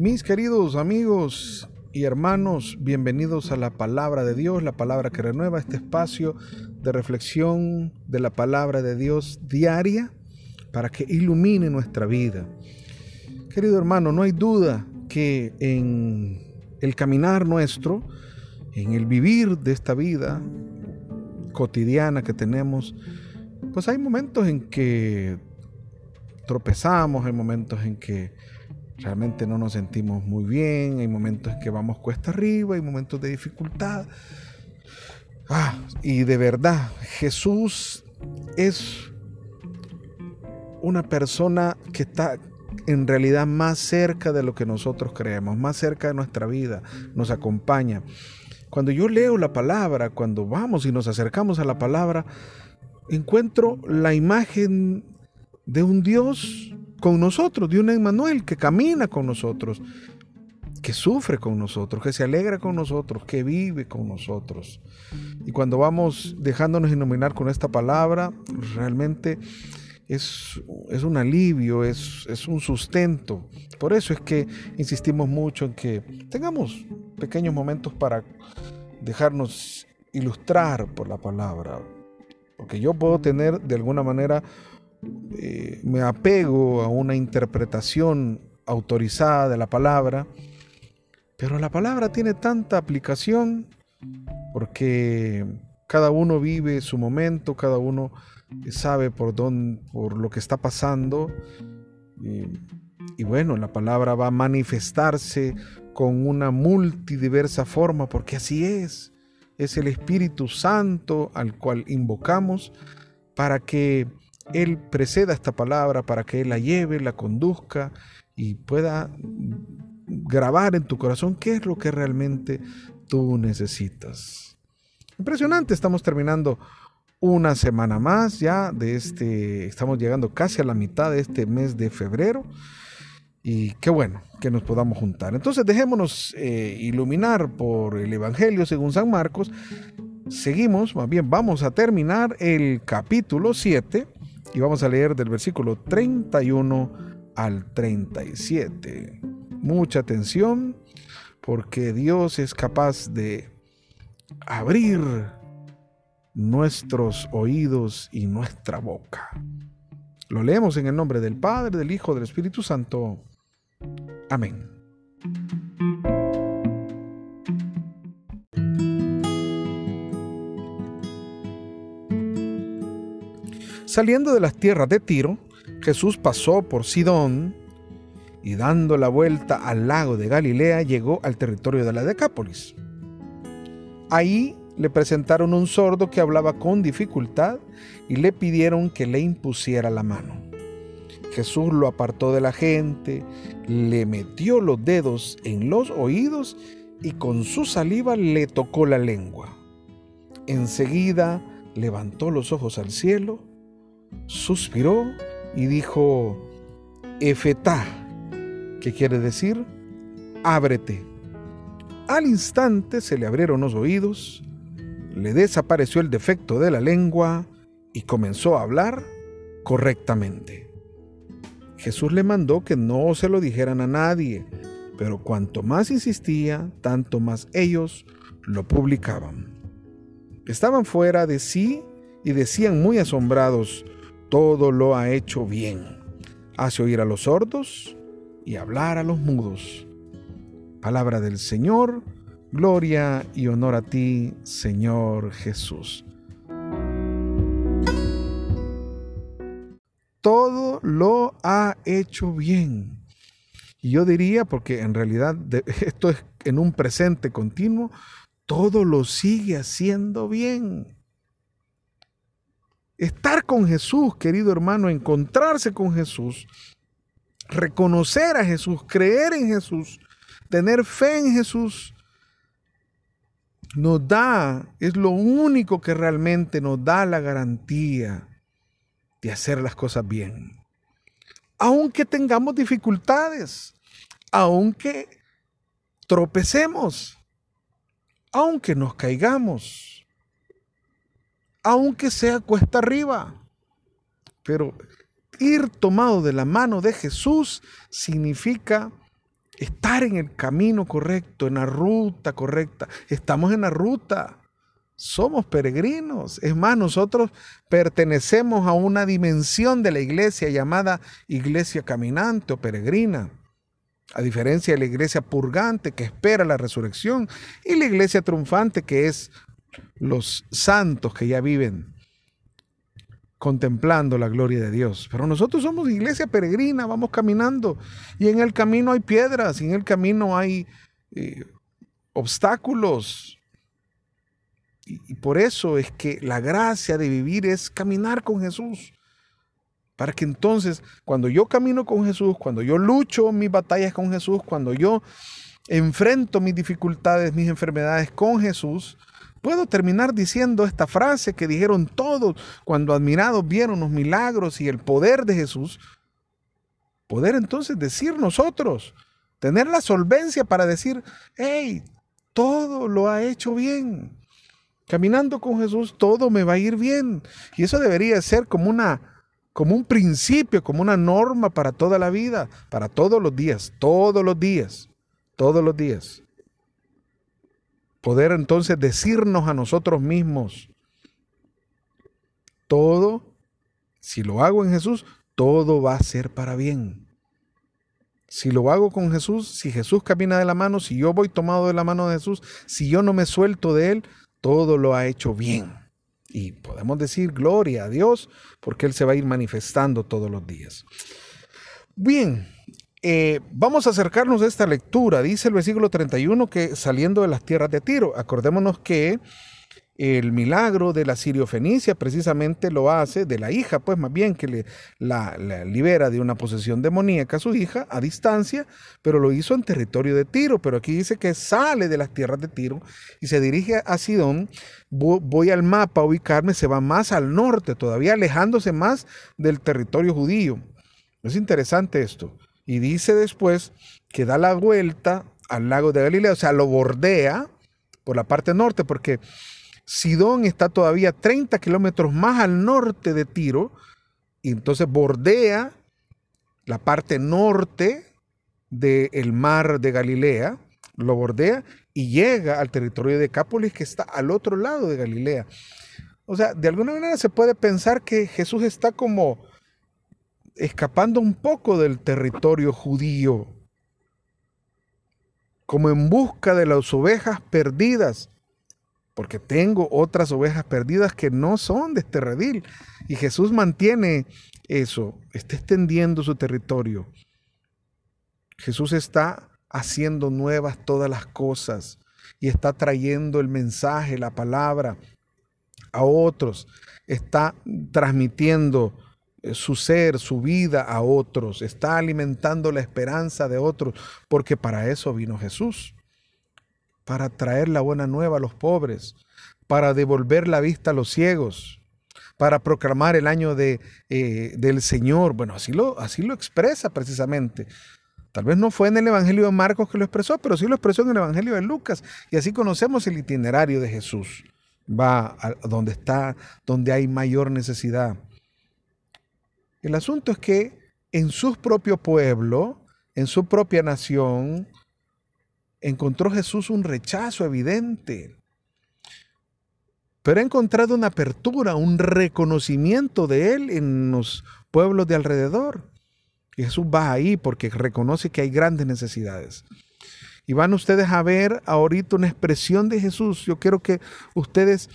Mis queridos amigos y hermanos, bienvenidos a la palabra de Dios, la palabra que renueva este espacio de reflexión de la palabra de Dios diaria para que ilumine nuestra vida. Querido hermano, no hay duda que en el caminar nuestro, en el vivir de esta vida cotidiana que tenemos, pues hay momentos en que tropezamos, hay momentos en que realmente no nos sentimos muy bien, hay momentos en que vamos cuesta arriba, hay momentos de dificultad. Ah, y de verdad, Jesús es una persona que está en realidad más cerca de lo que nosotros creemos, más cerca de nuestra vida, nos acompaña. Cuando yo leo la palabra, cuando vamos y nos acercamos a la palabra, encuentro la imagen de un Dios con nosotros, de un Emmanuel que camina con nosotros, que sufre con nosotros, que se alegra con nosotros, que vive con nosotros. Y cuando vamos dejándonos iluminar con esta palabra, realmente es, es un alivio, es, es un sustento. Por eso es que insistimos mucho en que tengamos pequeños momentos para dejarnos ilustrar por la palabra. Porque yo puedo tener de alguna manera, eh, me apego a una interpretación autorizada de la palabra, pero la palabra tiene tanta aplicación porque cada uno vive su momento, cada uno sabe por dónde, por lo que está pasando. Y, y bueno, la palabra va a manifestarse con una multidiversa forma, porque así es. Es el Espíritu Santo al cual invocamos para que Él preceda esta palabra, para que Él la lleve, la conduzca y pueda grabar en tu corazón qué es lo que realmente tú necesitas. Impresionante, estamos terminando una semana más ya de este, estamos llegando casi a la mitad de este mes de febrero y qué bueno que nos podamos juntar. Entonces dejémonos eh, iluminar por el Evangelio según San Marcos. Seguimos, más bien vamos a terminar el capítulo 7 y vamos a leer del versículo 31 al 37. Mucha atención porque Dios es capaz de abrir nuestros oídos y nuestra boca. Lo leemos en el nombre del Padre, del Hijo, del Espíritu Santo. Amén. Saliendo de las tierras de Tiro, Jesús pasó por Sidón y dando la vuelta al lago de Galilea llegó al territorio de la Decápolis. Ahí le presentaron un sordo que hablaba con dificultad y le pidieron que le impusiera la mano. Jesús lo apartó de la gente, le metió los dedos en los oídos y con su saliva le tocó la lengua. Enseguida levantó los ojos al cielo, suspiró y dijo, Efetá, que quiere decir, ábrete. Al instante se le abrieron los oídos, le desapareció el defecto de la lengua y comenzó a hablar correctamente. Jesús le mandó que no se lo dijeran a nadie, pero cuanto más insistía, tanto más ellos lo publicaban. Estaban fuera de sí y decían muy asombrados, todo lo ha hecho bien. Hace oír a los sordos y hablar a los mudos. Palabra del Señor, gloria y honor a ti, Señor Jesús. todo lo ha hecho bien. Y yo diría, porque en realidad esto es en un presente continuo, todo lo sigue haciendo bien. Estar con Jesús, querido hermano, encontrarse con Jesús, reconocer a Jesús, creer en Jesús, tener fe en Jesús, nos da, es lo único que realmente nos da la garantía de hacer las cosas bien. Aunque tengamos dificultades, aunque tropecemos, aunque nos caigamos, aunque sea cuesta arriba. Pero ir tomado de la mano de Jesús significa estar en el camino correcto, en la ruta correcta. Estamos en la ruta. Somos peregrinos. Es más, nosotros pertenecemos a una dimensión de la iglesia llamada iglesia caminante o peregrina. A diferencia de la iglesia purgante que espera la resurrección y la iglesia triunfante que es los santos que ya viven contemplando la gloria de Dios. Pero nosotros somos iglesia peregrina, vamos caminando y en el camino hay piedras, y en el camino hay eh, obstáculos. Y, y por eso es que la gracia de vivir es caminar con Jesús. Para que entonces, cuando yo camino con Jesús, cuando yo lucho mis batallas con Jesús, cuando yo enfrento mis dificultades, mis enfermedades con Jesús, Puedo terminar diciendo esta frase que dijeron todos cuando admirados vieron los milagros y el poder de Jesús. Poder entonces decir nosotros, tener la solvencia para decir, hey, todo lo ha hecho bien. Caminando con Jesús todo me va a ir bien. Y eso debería ser como una como un principio, como una norma para toda la vida, para todos los días, todos los días, todos los días poder entonces decirnos a nosotros mismos, todo, si lo hago en Jesús, todo va a ser para bien. Si lo hago con Jesús, si Jesús camina de la mano, si yo voy tomado de la mano de Jesús, si yo no me suelto de Él, todo lo ha hecho bien. Y podemos decir gloria a Dios porque Él se va a ir manifestando todos los días. Bien, eh, vamos a acercarnos a esta lectura. Dice el versículo 31 que saliendo de las tierras de Tiro, acordémonos que el milagro de la Sirio-Fenicia precisamente lo hace, de la hija, pues más bien que le, la, libera de una posesión demoníaca a su hija a distancia, pero lo hizo en territorio de Tiro. Pero aquí dice que sale de las tierras de Tiro y se dirige a Sidón. Voy al mapa a ubicarme, se va más al norte, todavía alejándose más del territorio judío. Es interesante esto. Y dice después que da la vuelta al lago de Galilea, o sea, lo bordea por la parte norte, porque Sidón está todavía 30 kilómetros más al norte de Tiro, y entonces bordea la parte norte del mar de Galilea, lo bordea y llega al territorio de Cápolis, que está al otro lado de Galilea. O sea, de alguna manera se puede pensar que Jesús está como escapando un poco del territorio judío, como en busca de las ovejas perdidas, porque tengo otras ovejas perdidas que no son de este redil. Y Jesús mantiene eso, está extendiendo su territorio. Jesús está haciendo nuevas todas las cosas y está trayendo el mensaje, la palabra a otros, está transmitiendo su ser, su vida a otros, está alimentando la esperanza de otros, porque para eso vino Jesús, para traer la buena nueva a los pobres, para devolver la vista a los ciegos, para proclamar el año de, eh, del Señor. Bueno, así lo, así lo expresa precisamente. Tal vez no fue en el Evangelio de Marcos que lo expresó, pero sí lo expresó en el Evangelio de Lucas. Y así conocemos el itinerario de Jesús. Va a donde está, donde hay mayor necesidad el asunto es que en su propio pueblo, en su propia nación, encontró Jesús un rechazo evidente. Pero ha encontrado una apertura, un reconocimiento de Él en los pueblos de alrededor. Y Jesús va ahí porque reconoce que hay grandes necesidades. Y van ustedes a ver ahorita una expresión de Jesús. Yo quiero que ustedes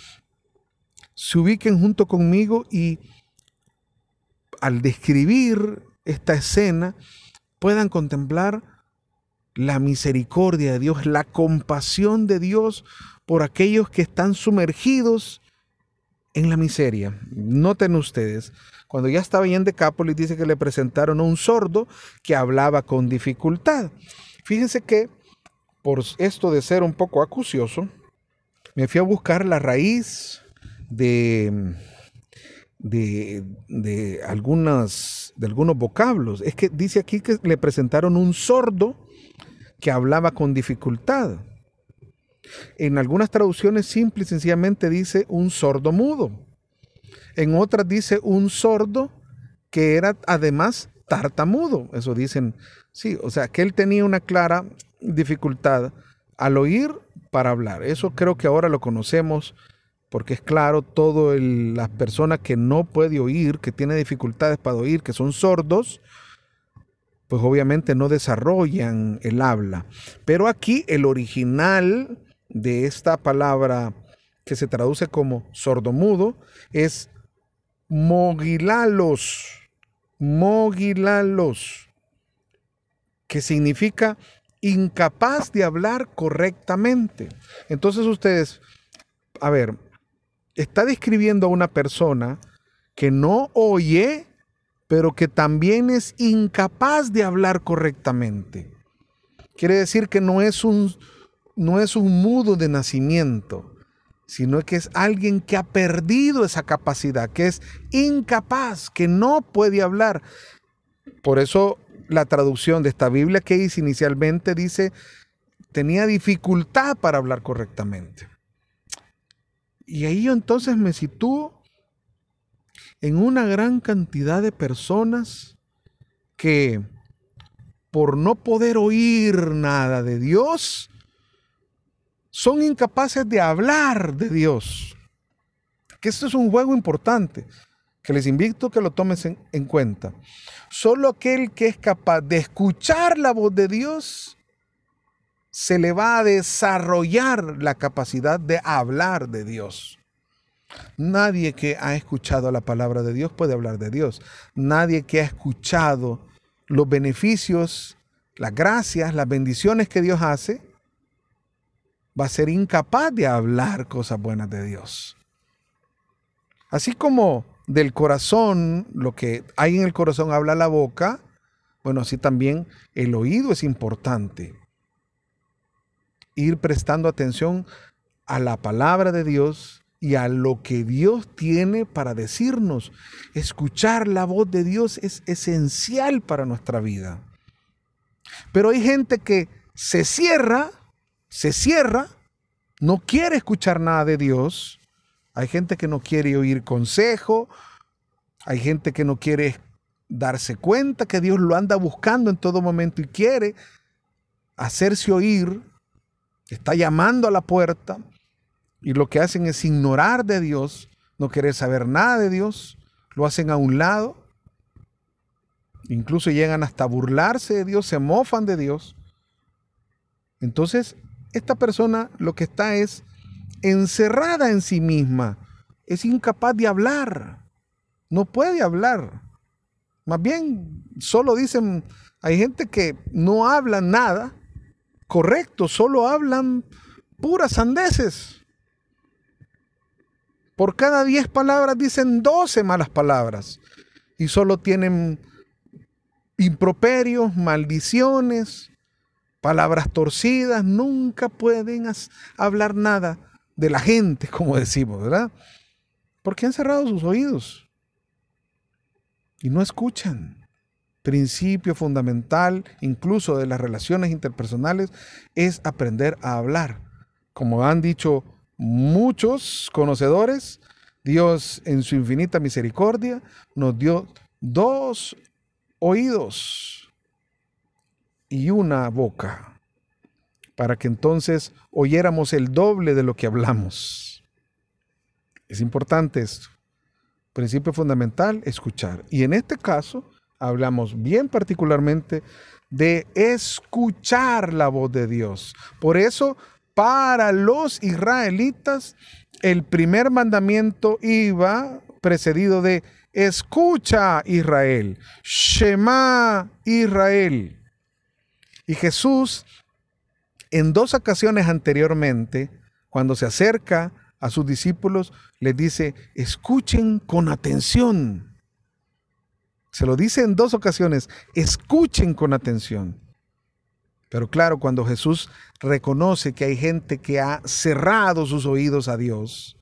se ubiquen junto conmigo y al describir esta escena puedan contemplar la misericordia de Dios, la compasión de Dios por aquellos que están sumergidos en la miseria. Noten ustedes, cuando ya estaba en Decápolis dice que le presentaron a un sordo que hablaba con dificultad. Fíjense que por esto de ser un poco acucioso, me fui a buscar la raíz de de, algunas, de algunos vocablos. Es que dice aquí que le presentaron un sordo que hablaba con dificultad. En algunas traducciones simple y sencillamente dice un sordo mudo. En otras dice un sordo que era además tartamudo. Eso dicen, sí, o sea, que él tenía una clara dificultad al oír para hablar. Eso creo que ahora lo conocemos porque es claro, todo las personas que no puede oír, que tiene dificultades para oír, que son sordos, pues obviamente no desarrollan el habla. Pero aquí el original de esta palabra que se traduce como sordomudo es mogilalos, mogilalos, que significa incapaz de hablar correctamente. Entonces ustedes, a ver, está describiendo a una persona que no oye, pero que también es incapaz de hablar correctamente. Quiere decir que no es un, no es un mudo de nacimiento, sino que es alguien que ha perdido esa capacidad, que es incapaz, que no puede hablar. Por eso la traducción de esta Biblia que hice inicialmente dice, tenía dificultad para hablar correctamente. Y ahí yo entonces me sitúo en una gran cantidad de personas que por no poder oír nada de Dios, son incapaces de hablar de Dios. Que esto es un juego importante, que les invito a que lo tomes en, en cuenta. Solo aquel que es capaz de escuchar la voz de Dios se le va a desarrollar la capacidad de hablar de Dios. Nadie que ha escuchado la palabra de Dios puede hablar de Dios. Nadie que ha escuchado los beneficios, las gracias, las bendiciones que Dios hace, va a ser incapaz de hablar cosas buenas de Dios. Así como del corazón, lo que hay en el corazón habla la boca, bueno, así también el oído es importante ir prestando atención a la palabra de Dios y a lo que Dios tiene para decirnos. Escuchar la voz de Dios es esencial para nuestra vida. Pero hay gente que se cierra, se cierra, no quiere escuchar nada de Dios. Hay gente que no quiere oír consejo. Hay gente que no quiere darse cuenta que Dios lo anda buscando en todo momento y quiere hacerse oír está llamando a la puerta y lo que hacen es ignorar de Dios, no querer saber nada de Dios, lo hacen a un lado, incluso llegan hasta burlarse de Dios, se mofan de Dios. Entonces, esta persona lo que está es encerrada en sí misma, es incapaz de hablar, no puede hablar. Más bien, solo dicen, hay gente que no habla nada correcto, solo hablan puras sandeces. Por cada 10 palabras dicen 12 malas palabras y solo tienen improperios, maldiciones, palabras torcidas, nunca pueden hablar nada de la gente, como decimos, ¿verdad? Porque han cerrado sus oídos y no escuchan principio fundamental incluso de las relaciones interpersonales es aprender a hablar. Como han dicho muchos conocedores, Dios en su infinita misericordia nos dio dos oídos y una boca para que entonces oyéramos el doble de lo que hablamos. Es importante esto. Principio fundamental, escuchar. Y en este caso, hablamos bien particularmente de escuchar la voz de Dios. Por eso, para los israelitas, el primer mandamiento iba precedido de escucha Israel, Shema Israel. Y Jesús, en dos ocasiones anteriormente, cuando se acerca a sus discípulos, les dice, escuchen con atención. Se lo dice en dos ocasiones, escuchen con atención. Pero claro, cuando Jesús reconoce que hay gente que ha cerrado sus oídos a Dios,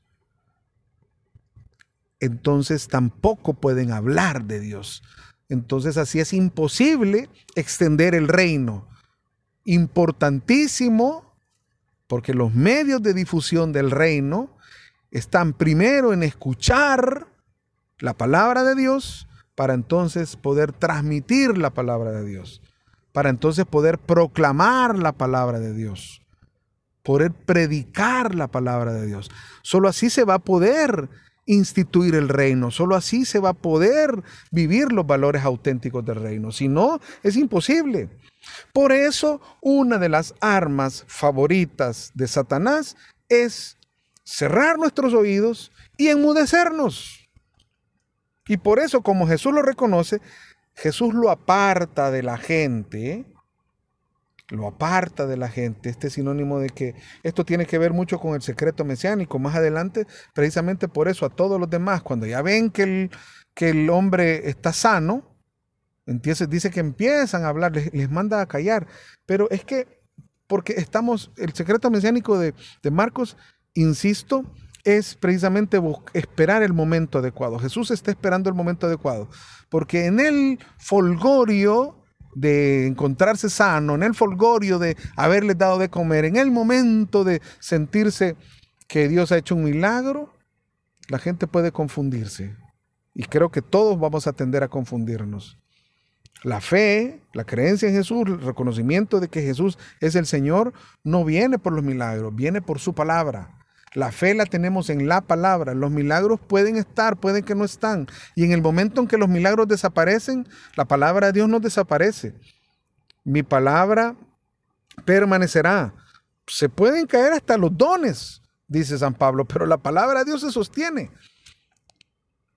entonces tampoco pueden hablar de Dios. Entonces así es imposible extender el reino. Importantísimo, porque los medios de difusión del reino están primero en escuchar la palabra de Dios para entonces poder transmitir la palabra de Dios, para entonces poder proclamar la palabra de Dios, poder predicar la palabra de Dios. Solo así se va a poder instituir el reino, solo así se va a poder vivir los valores auténticos del reino. Si no, es imposible. Por eso, una de las armas favoritas de Satanás es cerrar nuestros oídos y enmudecernos. Y por eso, como Jesús lo reconoce, Jesús lo aparta de la gente, lo aparta de la gente. Este sinónimo de que esto tiene que ver mucho con el secreto mesiánico. Más adelante, precisamente por eso, a todos los demás, cuando ya ven que el, que el hombre está sano, dice que empiezan a hablar, les, les, manda a callar. Pero es que, porque estamos, el secreto mesiánico de, de Marcos, insisto, es precisamente esperar el momento adecuado. Jesús está esperando el momento adecuado, porque en el folgorio de encontrarse sano, en el folgorio de haberle dado de comer, en el momento de sentirse que Dios ha hecho un milagro, la gente puede confundirse. Y creo que todos vamos a tender a confundirnos. La fe, la creencia en Jesús, el reconocimiento de que Jesús es el Señor, no viene por los milagros, viene por su palabra. La fe la tenemos en la palabra. Los milagros pueden estar, pueden que no están. Y en el momento en que los milagros desaparecen, la palabra de Dios no desaparece. Mi palabra permanecerá. Se pueden caer hasta los dones, dice San Pablo, pero la palabra de Dios se sostiene.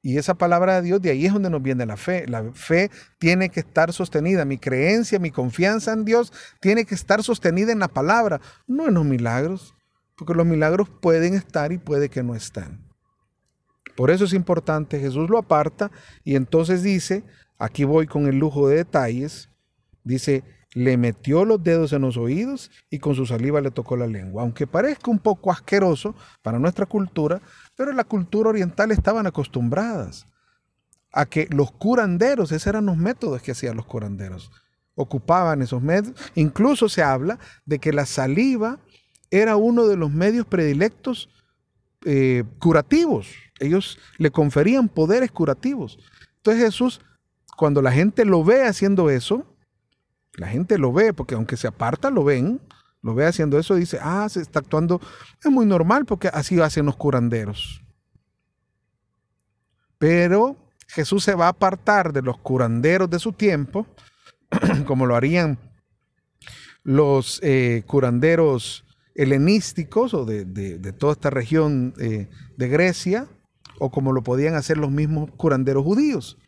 Y esa palabra de Dios, de ahí es donde nos viene la fe. La fe tiene que estar sostenida. Mi creencia, mi confianza en Dios tiene que estar sostenida en la palabra, no en los milagros porque los milagros pueden estar y puede que no están. Por eso es importante, Jesús lo aparta y entonces dice, aquí voy con el lujo de detalles, dice, le metió los dedos en los oídos y con su saliva le tocó la lengua. Aunque parezca un poco asqueroso para nuestra cultura, pero en la cultura oriental estaban acostumbradas a que los curanderos, esos eran los métodos que hacían los curanderos, ocupaban esos métodos. Incluso se habla de que la saliva era uno de los medios predilectos eh, curativos. Ellos le conferían poderes curativos. Entonces Jesús, cuando la gente lo ve haciendo eso, la gente lo ve, porque aunque se aparta, lo ven, lo ve haciendo eso, dice, ah, se está actuando, es muy normal porque así hacen los curanderos. Pero Jesús se va a apartar de los curanderos de su tiempo, como lo harían los eh, curanderos helenísticos o de, toda esta región eh, de Grecia, o como lo podían hacer los mismos curanderos judíos,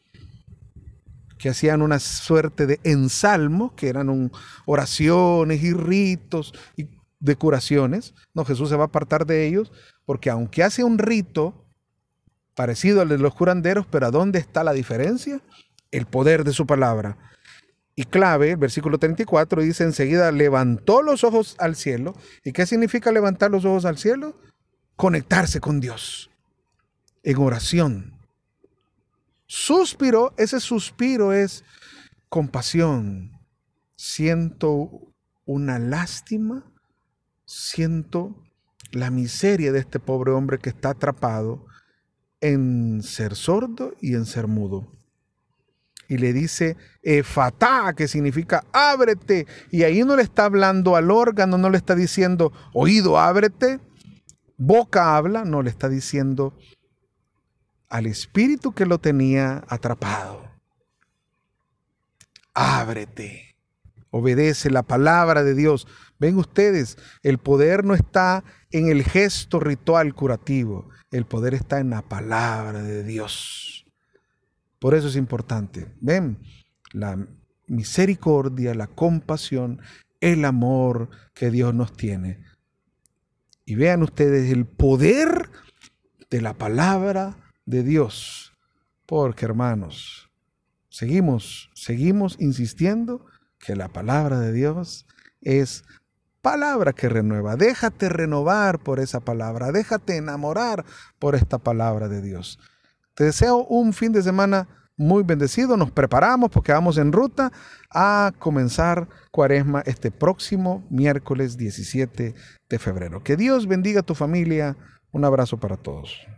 que hacían una suerte de ensalmos, que eran oraciones y ritos y de curaciones. No, Jesús se va a apartar de ellos, porque aunque hace un rito parecido al de los curanderos, pero ¿a dónde está la diferencia? El poder de su palabra. Y clave, versículo 34 dice enseguida, levantó los ojos al cielo. ¿Y qué significa levantar los ojos al cielo? Conectarse con Dios en oración. Suspiró, ese suspiro es compasión. Siento una lástima, siento la miseria de este pobre hombre que está atrapado en ser sordo y en ser mudo y le dice efatá, que significa ábrete. Y ahí no le está hablando al órgano, no le está diciendo oído, ábrete. Boca habla, no le está diciendo al espíritu que lo tenía atrapado. Ábrete. Obedece la palabra de Dios. Ven ustedes, el poder no está en el gesto ritual curativo, el poder está en la palabra de Dios. Por eso es importante. Ven, la misericordia, la compasión, el amor que Dios nos tiene. Y vean ustedes el poder de la palabra de Dios. Porque hermanos, seguimos, seguimos insistiendo que la palabra de Dios es palabra que renueva. Déjate renovar por esa palabra. Déjate enamorar por esta palabra de Dios. Te deseo un fin de semana muy bendecido. Nos preparamos porque vamos en ruta a comenzar cuaresma este próximo miércoles 17 de febrero. Que Dios bendiga a tu familia. Un abrazo para todos.